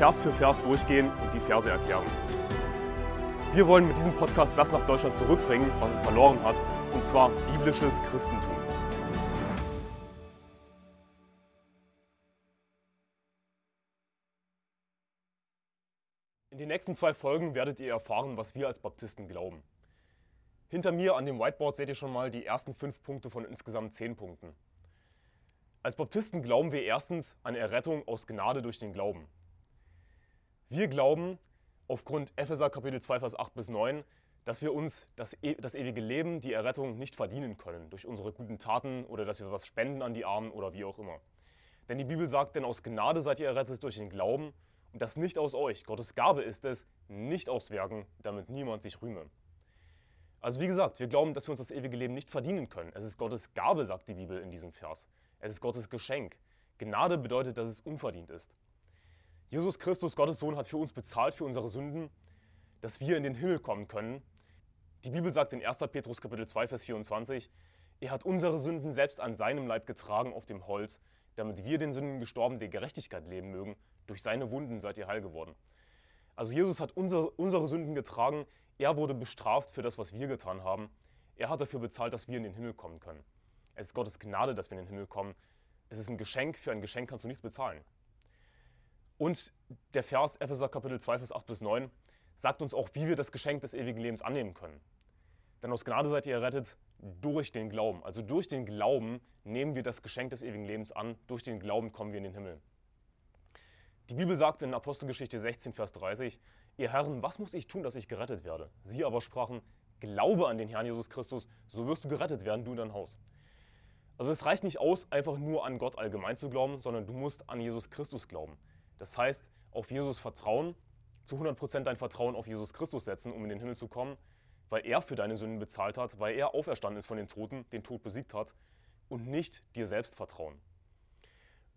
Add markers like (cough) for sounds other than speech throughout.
Vers für Vers durchgehen und die Verse erklären. Wir wollen mit diesem Podcast das nach Deutschland zurückbringen, was es verloren hat, und zwar biblisches Christentum. In den nächsten zwei Folgen werdet ihr erfahren, was wir als Baptisten glauben. Hinter mir an dem Whiteboard seht ihr schon mal die ersten fünf Punkte von insgesamt zehn Punkten. Als Baptisten glauben wir erstens an Errettung aus Gnade durch den Glauben. Wir glauben aufgrund Epheser Kapitel 2, Vers 8 bis 9, dass wir uns das, e das ewige Leben, die Errettung nicht verdienen können durch unsere guten Taten oder dass wir was spenden an die Armen oder wie auch immer. Denn die Bibel sagt, denn aus Gnade seid ihr errettet durch den Glauben und das nicht aus euch. Gottes Gabe ist es, nicht aus Werken, damit niemand sich rühme. Also wie gesagt, wir glauben, dass wir uns das ewige Leben nicht verdienen können. Es ist Gottes Gabe, sagt die Bibel in diesem Vers. Es ist Gottes Geschenk. Gnade bedeutet, dass es unverdient ist. Jesus Christus, Gottes Sohn, hat für uns bezahlt für unsere Sünden, dass wir in den Himmel kommen können. Die Bibel sagt in 1. Petrus Kapitel 2, Vers 24, er hat unsere Sünden selbst an seinem Leib getragen auf dem Holz, damit wir den Sünden gestorben der Gerechtigkeit leben mögen. Durch seine Wunden seid ihr heil geworden. Also Jesus hat unsere, unsere Sünden getragen, er wurde bestraft für das, was wir getan haben. Er hat dafür bezahlt, dass wir in den Himmel kommen können. Es ist Gottes Gnade, dass wir in den Himmel kommen. Es ist ein Geschenk. Für ein Geschenk kannst du nichts bezahlen. Und der Vers Epheser Kapitel 2, Vers 8 bis 9 sagt uns auch, wie wir das Geschenk des ewigen Lebens annehmen können. Denn aus Gnade seid ihr errettet durch den Glauben. Also durch den Glauben nehmen wir das Geschenk des ewigen Lebens an. Durch den Glauben kommen wir in den Himmel. Die Bibel sagt in Apostelgeschichte 16, Vers 30, Ihr Herren, was muss ich tun, dass ich gerettet werde? Sie aber sprachen, Glaube an den Herrn Jesus Christus, so wirst du gerettet werden, du und dein Haus. Also es reicht nicht aus, einfach nur an Gott allgemein zu glauben, sondern du musst an Jesus Christus glauben. Das heißt, auf Jesus vertrauen, zu 100% dein Vertrauen auf Jesus Christus setzen, um in den Himmel zu kommen, weil er für deine Sünden bezahlt hat, weil er auferstanden ist von den Toten, den Tod besiegt hat und nicht dir selbst vertrauen.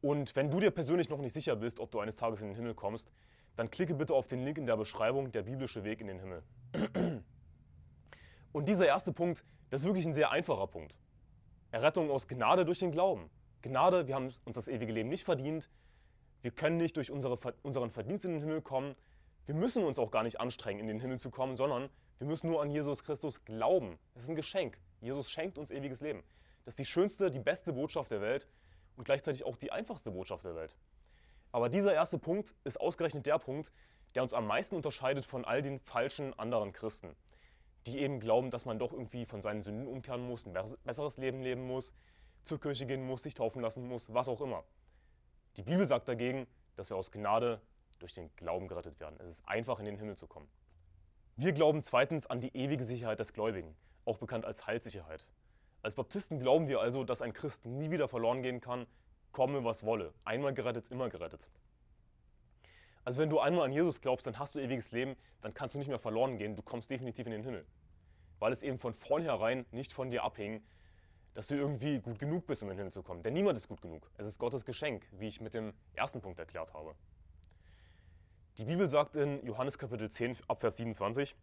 Und wenn du dir persönlich noch nicht sicher bist, ob du eines Tages in den Himmel kommst, dann klicke bitte auf den Link in der Beschreibung, der biblische Weg in den Himmel. (clears throat) Und dieser erste Punkt, das ist wirklich ein sehr einfacher Punkt. Errettung aus Gnade durch den Glauben. Gnade, wir haben uns das ewige Leben nicht verdient. Wir können nicht durch unsere, unseren Verdienst in den Himmel kommen. Wir müssen uns auch gar nicht anstrengen, in den Himmel zu kommen, sondern wir müssen nur an Jesus Christus glauben. Das ist ein Geschenk. Jesus schenkt uns ewiges Leben. Das ist die schönste, die beste Botschaft der Welt und gleichzeitig auch die einfachste Botschaft der Welt. Aber dieser erste Punkt ist ausgerechnet der Punkt, der uns am meisten unterscheidet von all den falschen anderen Christen die eben glauben, dass man doch irgendwie von seinen Sünden umkehren muss, ein besseres Leben leben muss, zur Kirche gehen muss, sich taufen lassen muss, was auch immer. Die Bibel sagt dagegen, dass wir aus Gnade durch den Glauben gerettet werden. Es ist einfach, in den Himmel zu kommen. Wir glauben zweitens an die ewige Sicherheit des Gläubigen, auch bekannt als Heilssicherheit. Als Baptisten glauben wir also, dass ein Christ nie wieder verloren gehen kann, komme was wolle. Einmal gerettet, immer gerettet. Also wenn du einmal an Jesus glaubst, dann hast du ewiges Leben, dann kannst du nicht mehr verloren gehen, du kommst definitiv in den Himmel. Weil es eben von vornherein nicht von dir abhing, dass du irgendwie gut genug bist, um in den Himmel zu kommen. Denn niemand ist gut genug. Es ist Gottes Geschenk, wie ich mit dem ersten Punkt erklärt habe. Die Bibel sagt in Johannes Kapitel 10, Abvers 27,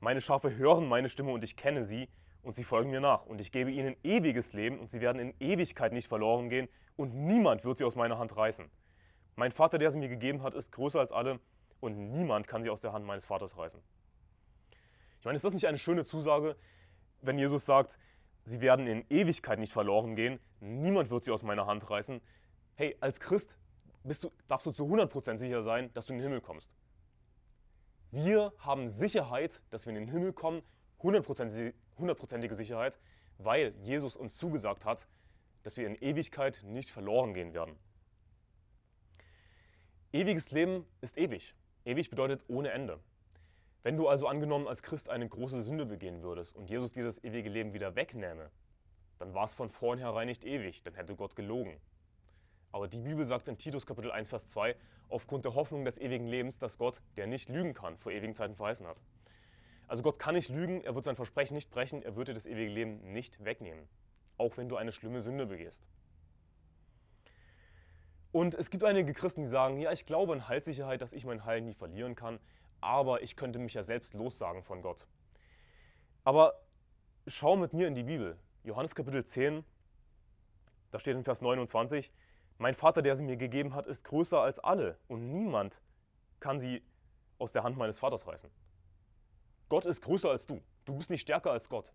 Meine Schafe hören meine Stimme und ich kenne sie und sie folgen mir nach. Und ich gebe ihnen ewiges Leben und sie werden in Ewigkeit nicht verloren gehen und niemand wird sie aus meiner Hand reißen. Mein Vater, der sie mir gegeben hat, ist größer als alle und niemand kann sie aus der Hand meines Vaters reißen. Ich meine, ist das nicht eine schöne Zusage, wenn Jesus sagt, sie werden in Ewigkeit nicht verloren gehen, niemand wird sie aus meiner Hand reißen. Hey, als Christ du, darfst du zu 100% sicher sein, dass du in den Himmel kommst. Wir haben Sicherheit, dass wir in den Himmel kommen, hundertprozentige Sicherheit, weil Jesus uns zugesagt hat, dass wir in Ewigkeit nicht verloren gehen werden. Ewiges Leben ist ewig. Ewig bedeutet ohne Ende. Wenn du also angenommen als Christ eine große Sünde begehen würdest und Jesus dieses ewige Leben wieder wegnähme, dann war es von vornherein nicht ewig, dann hätte Gott gelogen. Aber die Bibel sagt in Titus Kapitel 1, Vers 2, aufgrund der Hoffnung des ewigen Lebens, dass Gott, der nicht lügen kann, vor ewigen Zeiten verheißen hat. Also Gott kann nicht lügen, er wird sein Versprechen nicht brechen, er wird dir das ewige Leben nicht wegnehmen, auch wenn du eine schlimme Sünde begehst. Und es gibt einige Christen, die sagen, ja, ich glaube an Heilssicherheit, dass ich mein Heil nie verlieren kann, aber ich könnte mich ja selbst lossagen von Gott. Aber schau mit mir in die Bibel. Johannes Kapitel 10, da steht in Vers 29, mein Vater, der sie mir gegeben hat, ist größer als alle und niemand kann sie aus der Hand meines Vaters reißen. Gott ist größer als du. Du bist nicht stärker als Gott.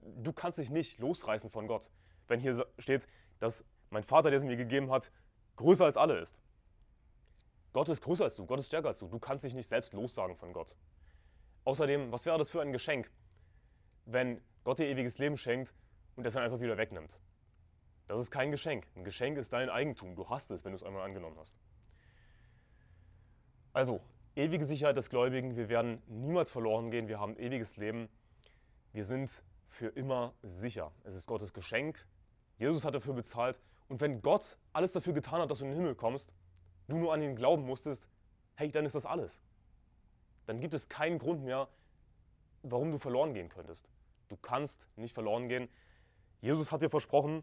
Du kannst dich nicht losreißen von Gott. Wenn hier steht, dass mein Vater, der sie mir gegeben hat, größer als alle ist. Gott ist größer als du, Gott ist stärker als du. Du kannst dich nicht selbst lossagen von Gott. Außerdem, was wäre das für ein Geschenk, wenn Gott dir ewiges Leben schenkt und es dann einfach wieder wegnimmt? Das ist kein Geschenk. Ein Geschenk ist dein Eigentum. Du hast es, wenn du es einmal angenommen hast. Also, ewige Sicherheit des Gläubigen. Wir werden niemals verloren gehen. Wir haben ewiges Leben. Wir sind für immer sicher. Es ist Gottes Geschenk. Jesus hat dafür bezahlt. Und wenn Gott alles dafür getan hat, dass du in den Himmel kommst, du nur an ihn glauben musstest, hey, dann ist das alles. Dann gibt es keinen Grund mehr, warum du verloren gehen könntest. Du kannst nicht verloren gehen. Jesus hat dir versprochen,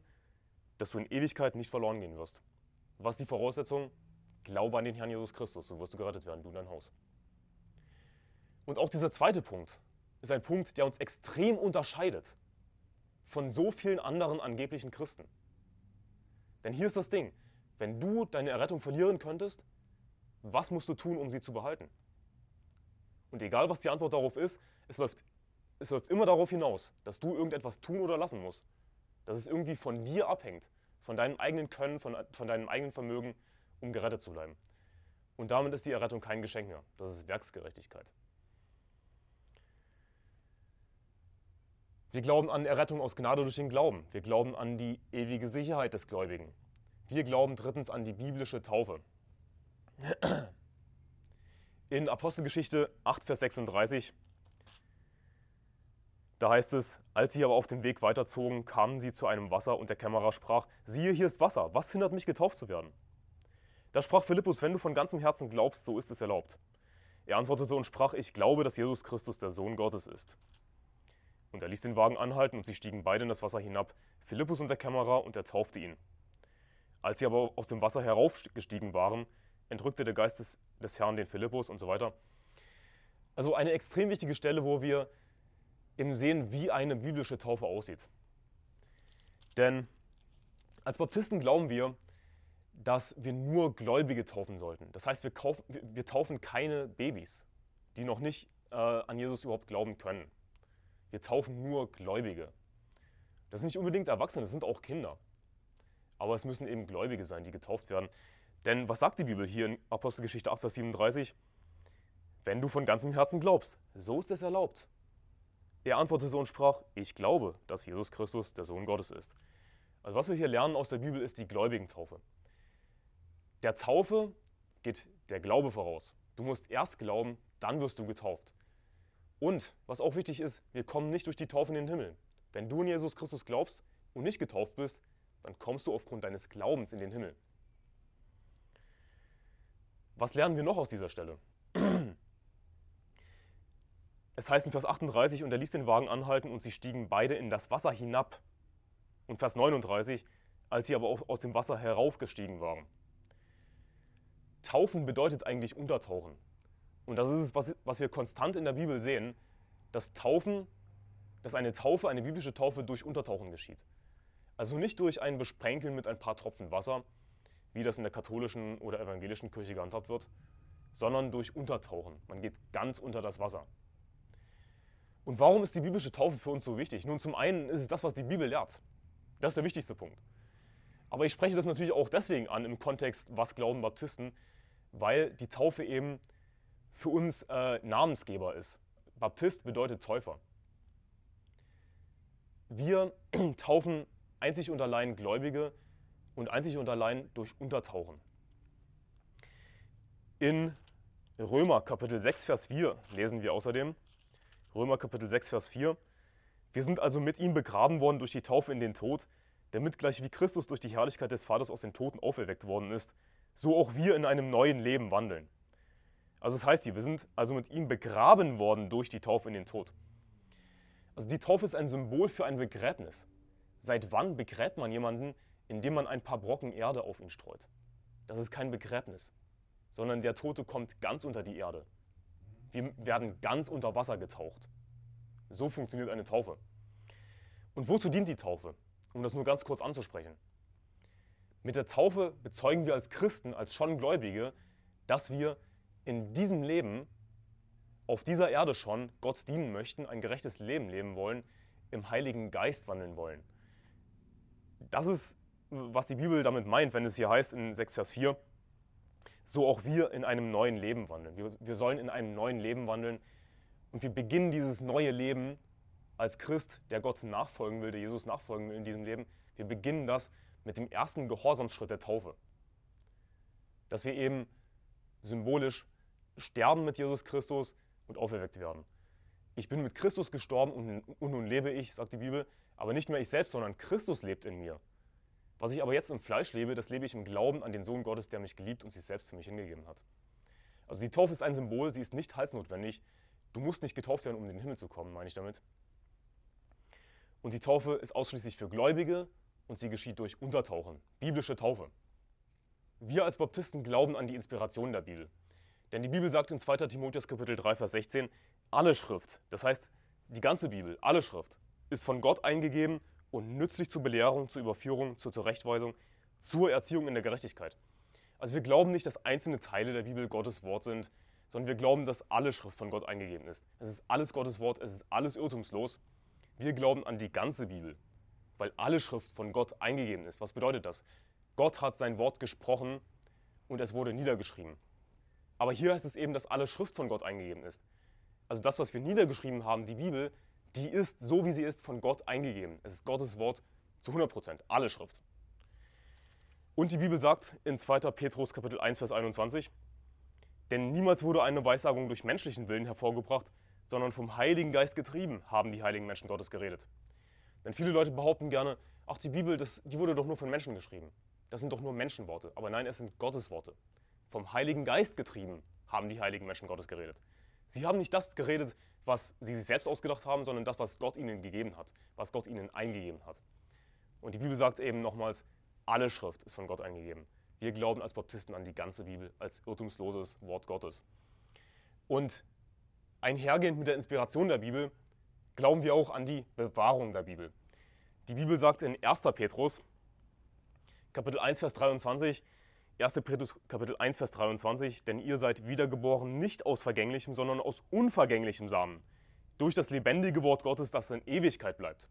dass du in Ewigkeit nicht verloren gehen wirst. Was ist die Voraussetzung? Glaube an den Herrn Jesus Christus, so wirst du gerettet werden, du und dein Haus. Und auch dieser zweite Punkt ist ein Punkt, der uns extrem unterscheidet von so vielen anderen angeblichen Christen. Denn hier ist das Ding, wenn du deine Errettung verlieren könntest, was musst du tun, um sie zu behalten? Und egal, was die Antwort darauf ist, es läuft, es läuft immer darauf hinaus, dass du irgendetwas tun oder lassen musst dass es irgendwie von dir abhängt, von deinem eigenen Können, von, von deinem eigenen Vermögen, um gerettet zu bleiben. Und damit ist die Errettung kein Geschenk mehr. Das ist Werksgerechtigkeit. Wir glauben an Errettung aus Gnade durch den Glauben. Wir glauben an die ewige Sicherheit des Gläubigen. Wir glauben drittens an die biblische Taufe. In Apostelgeschichte 8, Vers 36 da heißt es, als sie aber auf dem Weg weiterzogen, kamen sie zu einem Wasser und der Kämmerer sprach, siehe, hier ist Wasser, was hindert mich getauft zu werden? Da sprach Philippus, wenn du von ganzem Herzen glaubst, so ist es erlaubt. Er antwortete und sprach, ich glaube, dass Jesus Christus der Sohn Gottes ist. Und er ließ den Wagen anhalten und sie stiegen beide in das Wasser hinab, Philippus und der Kämmerer, und er taufte ihn. Als sie aber aus dem Wasser heraufgestiegen waren, entrückte der Geist des, des Herrn den Philippus und so weiter. Also eine extrem wichtige Stelle, wo wir eben sehen, wie eine biblische Taufe aussieht. Denn als Baptisten glauben wir, dass wir nur Gläubige taufen sollten. Das heißt, wir, kaufen, wir taufen keine Babys, die noch nicht äh, an Jesus überhaupt glauben können. Wir taufen nur Gläubige. Das sind nicht unbedingt Erwachsene, das sind auch Kinder. Aber es müssen eben Gläubige sein, die getauft werden. Denn was sagt die Bibel hier in Apostelgeschichte 8, Vers 37? Wenn du von ganzem Herzen glaubst, so ist es erlaubt. Er antwortete und sprach, ich glaube, dass Jesus Christus der Sohn Gottes ist. Also was wir hier lernen aus der Bibel ist die Gläubigentaufe. Der Taufe geht der Glaube voraus. Du musst erst glauben, dann wirst du getauft. Und was auch wichtig ist, wir kommen nicht durch die Taufe in den Himmel. Wenn du in Jesus Christus glaubst und nicht getauft bist, dann kommst du aufgrund deines Glaubens in den Himmel. Was lernen wir noch aus dieser Stelle? (clears throat) Es heißt in Vers 38, und er ließ den Wagen anhalten und sie stiegen beide in das Wasser hinab. Und Vers 39, als sie aber aus dem Wasser heraufgestiegen waren. Taufen bedeutet eigentlich untertauchen. Und das ist es, was, was wir konstant in der Bibel sehen, dass Taufen, dass eine Taufe, eine biblische Taufe durch Untertauchen geschieht. Also nicht durch ein Besprenkeln mit ein paar Tropfen Wasser, wie das in der katholischen oder evangelischen Kirche gehandhabt wird, sondern durch Untertauchen. Man geht ganz unter das Wasser. Und warum ist die biblische Taufe für uns so wichtig? Nun, zum einen ist es das, was die Bibel lehrt. Das ist der wichtigste Punkt. Aber ich spreche das natürlich auch deswegen an im Kontext, was glauben Baptisten, weil die Taufe eben für uns äh, Namensgeber ist. Baptist bedeutet Täufer. Wir (clears throat) taufen einzig und allein Gläubige und einzig und allein durch Untertauchen. In Römer Kapitel 6, Vers 4 lesen wir außerdem, Römer Kapitel 6, Vers 4. Wir sind also mit ihm begraben worden durch die Taufe in den Tod, damit gleich wie Christus durch die Herrlichkeit des Vaters aus den Toten auferweckt worden ist, so auch wir in einem neuen Leben wandeln. Also das heißt hier, wir sind also mit ihm begraben worden durch die Taufe in den Tod. Also die Taufe ist ein Symbol für ein Begräbnis. Seit wann begräbt man jemanden, indem man ein paar Brocken Erde auf ihn streut? Das ist kein Begräbnis, sondern der Tote kommt ganz unter die Erde. Wir werden ganz unter Wasser getaucht. So funktioniert eine Taufe. Und wozu dient die Taufe? Um das nur ganz kurz anzusprechen. Mit der Taufe bezeugen wir als Christen, als schon Gläubige, dass wir in diesem Leben, auf dieser Erde schon, Gott dienen möchten, ein gerechtes Leben leben wollen, im Heiligen Geist wandeln wollen. Das ist, was die Bibel damit meint, wenn es hier heißt in 6 Vers 4, so auch wir in einem neuen Leben wandeln. Wir, wir sollen in einem neuen Leben wandeln und wir beginnen dieses neue Leben als Christ, der Gott nachfolgen will, der Jesus nachfolgen will in diesem Leben, wir beginnen das mit dem ersten Gehorsamsschritt der Taufe. Dass wir eben symbolisch sterben mit Jesus Christus und auferweckt werden. Ich bin mit Christus gestorben und, und nun lebe ich, sagt die Bibel, aber nicht mehr ich selbst, sondern Christus lebt in mir. Was ich aber jetzt im Fleisch lebe, das lebe ich im Glauben an den Sohn Gottes, der mich geliebt und sich selbst für mich hingegeben hat. Also die Taufe ist ein Symbol, sie ist nicht halsnotwendig. Du musst nicht getauft werden, um in den Himmel zu kommen, meine ich damit. Und die Taufe ist ausschließlich für Gläubige und sie geschieht durch Untertauchen, biblische Taufe. Wir als Baptisten glauben an die Inspiration der Bibel. Denn die Bibel sagt in 2. Timotheus Kapitel 3, Vers 16, alle Schrift, das heißt die ganze Bibel, alle Schrift, ist von Gott eingegeben und nützlich zur Belehrung, zur Überführung, zur Zurechtweisung, zur Erziehung in der Gerechtigkeit. Also wir glauben nicht, dass einzelne Teile der Bibel Gottes Wort sind, sondern wir glauben, dass alle Schrift von Gott eingegeben ist. Es ist alles Gottes Wort, es ist alles irrtumslos wir glauben an die ganze Bibel, weil alle Schrift von Gott eingegeben ist. Was bedeutet das? Gott hat sein Wort gesprochen und es wurde niedergeschrieben. Aber hier heißt es eben, dass alle Schrift von Gott eingegeben ist. Also das, was wir niedergeschrieben haben, die Bibel, die ist so, wie sie ist, von Gott eingegeben. Es ist Gottes Wort zu 100 Prozent, alle Schrift. Und die Bibel sagt in 2. Petrus Kapitel 1, Vers 21, denn niemals wurde eine Weissagung durch menschlichen Willen hervorgebracht, sondern vom Heiligen Geist getrieben haben die heiligen Menschen Gottes geredet. Denn viele Leute behaupten gerne, ach, die Bibel, das, die wurde doch nur von Menschen geschrieben. Das sind doch nur Menschenworte. Aber nein, es sind Gottes Worte. Vom Heiligen Geist getrieben haben die heiligen Menschen Gottes geredet. Sie haben nicht das geredet, was sie sich selbst ausgedacht haben, sondern das, was Gott ihnen gegeben hat, was Gott ihnen eingegeben hat. Und die Bibel sagt eben nochmals, alle Schrift ist von Gott eingegeben. Wir glauben als Baptisten an die ganze Bibel, als irrtumsloses Wort Gottes. Und einhergehend mit der Inspiration der Bibel glauben wir auch an die Bewahrung der Bibel. Die Bibel sagt in 1. Petrus, Kapitel 1, Vers 23, 1. Petrus Kapitel 1, Vers 23, denn ihr seid wiedergeboren nicht aus vergänglichem, sondern aus unvergänglichem Samen, durch das lebendige Wort Gottes, das in Ewigkeit bleibt.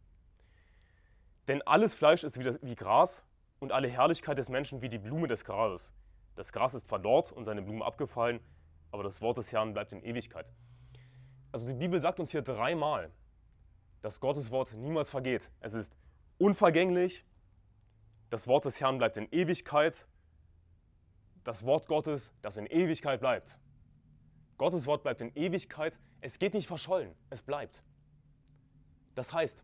Denn alles Fleisch ist wie, wie Gras und alle Herrlichkeit des Menschen wie die Blume des Grases. Das Gras ist verdorrt und seine Blume abgefallen, aber das Wort des Herrn bleibt in Ewigkeit. Also die Bibel sagt uns hier dreimal, dass Gottes Wort niemals vergeht. Es ist unvergänglich, das Wort des Herrn bleibt in Ewigkeit, das Wort Gottes, das in Ewigkeit bleibt. Gottes Wort bleibt in Ewigkeit, es geht nicht verschollen, es bleibt. Das heißt,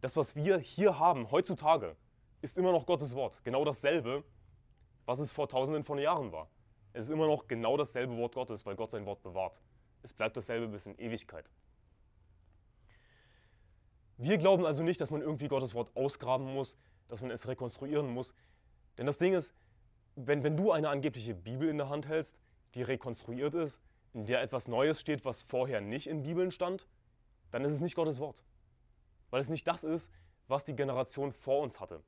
das, was wir hier haben heutzutage, ist immer noch Gottes Wort. Genau dasselbe, was es vor tausenden von Jahren war. Es ist immer noch genau dasselbe Wort Gottes, weil Gott sein Wort bewahrt. Es bleibt dasselbe bis in Ewigkeit. Wir glauben also nicht, dass man irgendwie Gottes Wort ausgraben muss, dass man es rekonstruieren muss. Denn das Ding ist, wenn, wenn du eine angebliche Bibel in der Hand hältst, die rekonstruiert ist, in der etwas Neues steht, was vorher nicht in Bibeln stand, dann ist es nicht Gottes Wort. Weil es nicht das ist, was die Generation vor uns hatte.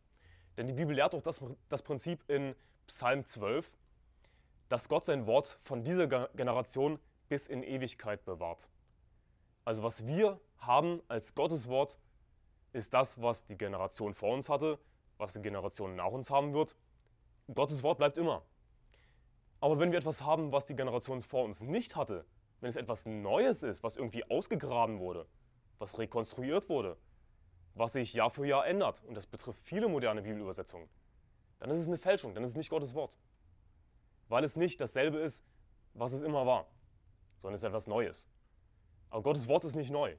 Denn die Bibel lehrt auch das, das Prinzip in Psalm 12, dass Gott sein Wort von dieser Generation bis in Ewigkeit bewahrt. Also was wir haben als Gottes Wort, ist das, was die Generation vor uns hatte, was die Generation nach uns haben wird. Gottes Wort bleibt immer. Aber wenn wir etwas haben, was die Generation vor uns nicht hatte, wenn es etwas Neues ist, was irgendwie ausgegraben wurde, was rekonstruiert wurde, was sich Jahr für Jahr ändert, und das betrifft viele moderne Bibelübersetzungen, dann ist es eine Fälschung, dann ist es nicht Gottes Wort. Weil es nicht dasselbe ist, was es immer war sondern es ist etwas Neues. Aber Gottes Wort ist nicht neu.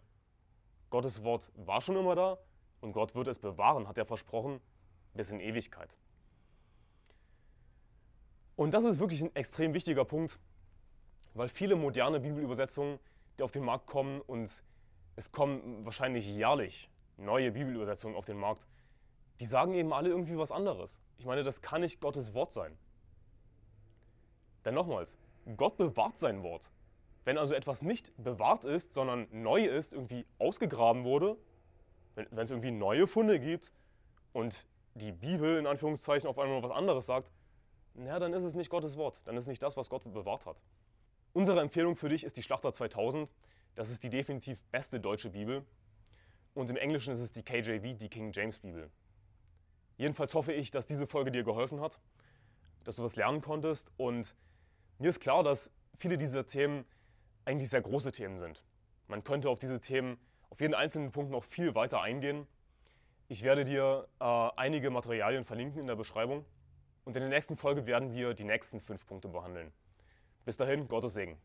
Gottes Wort war schon immer da und Gott wird es bewahren, hat er versprochen, bis in Ewigkeit. Und das ist wirklich ein extrem wichtiger Punkt, weil viele moderne Bibelübersetzungen, die auf den Markt kommen und es kommen wahrscheinlich jährlich neue Bibelübersetzungen auf den Markt, die sagen eben alle irgendwie was anderes. Ich meine, das kann nicht Gottes Wort sein. Denn nochmals, Gott bewahrt sein Wort. Wenn also etwas nicht bewahrt ist, sondern neu ist, irgendwie ausgegraben wurde, wenn, es irgendwie neue Funde gibt und die Bibel in Anführungszeichen auf einmal was anderes sagt, naja, dann ist es nicht Gottes Wort, dann ist es nicht das, was Gott bewahrt hat. Unsere Empfehlung für dich ist die Schlachter 2000. Das ist die definitiv beste deutsche Bibel. Und im Englischen ist es die KJV, die King James Bibel. Jedenfalls hoffe ich, dass diese Folge dir geholfen hat, dass du was lernen konntest. Und mir ist klar, dass viele dieser Themen eigentlich sehr große Themen sind. Man könnte auf diese Themen auf jeden einzelnen Punkt noch viel weiter eingehen. Ich werde dir äh, einige Materialien verlinken in der Beschreibung. Und in der nächsten Folge werden wir die nächsten fünf Punkte behandeln. Bis dahin, Gottes Segen.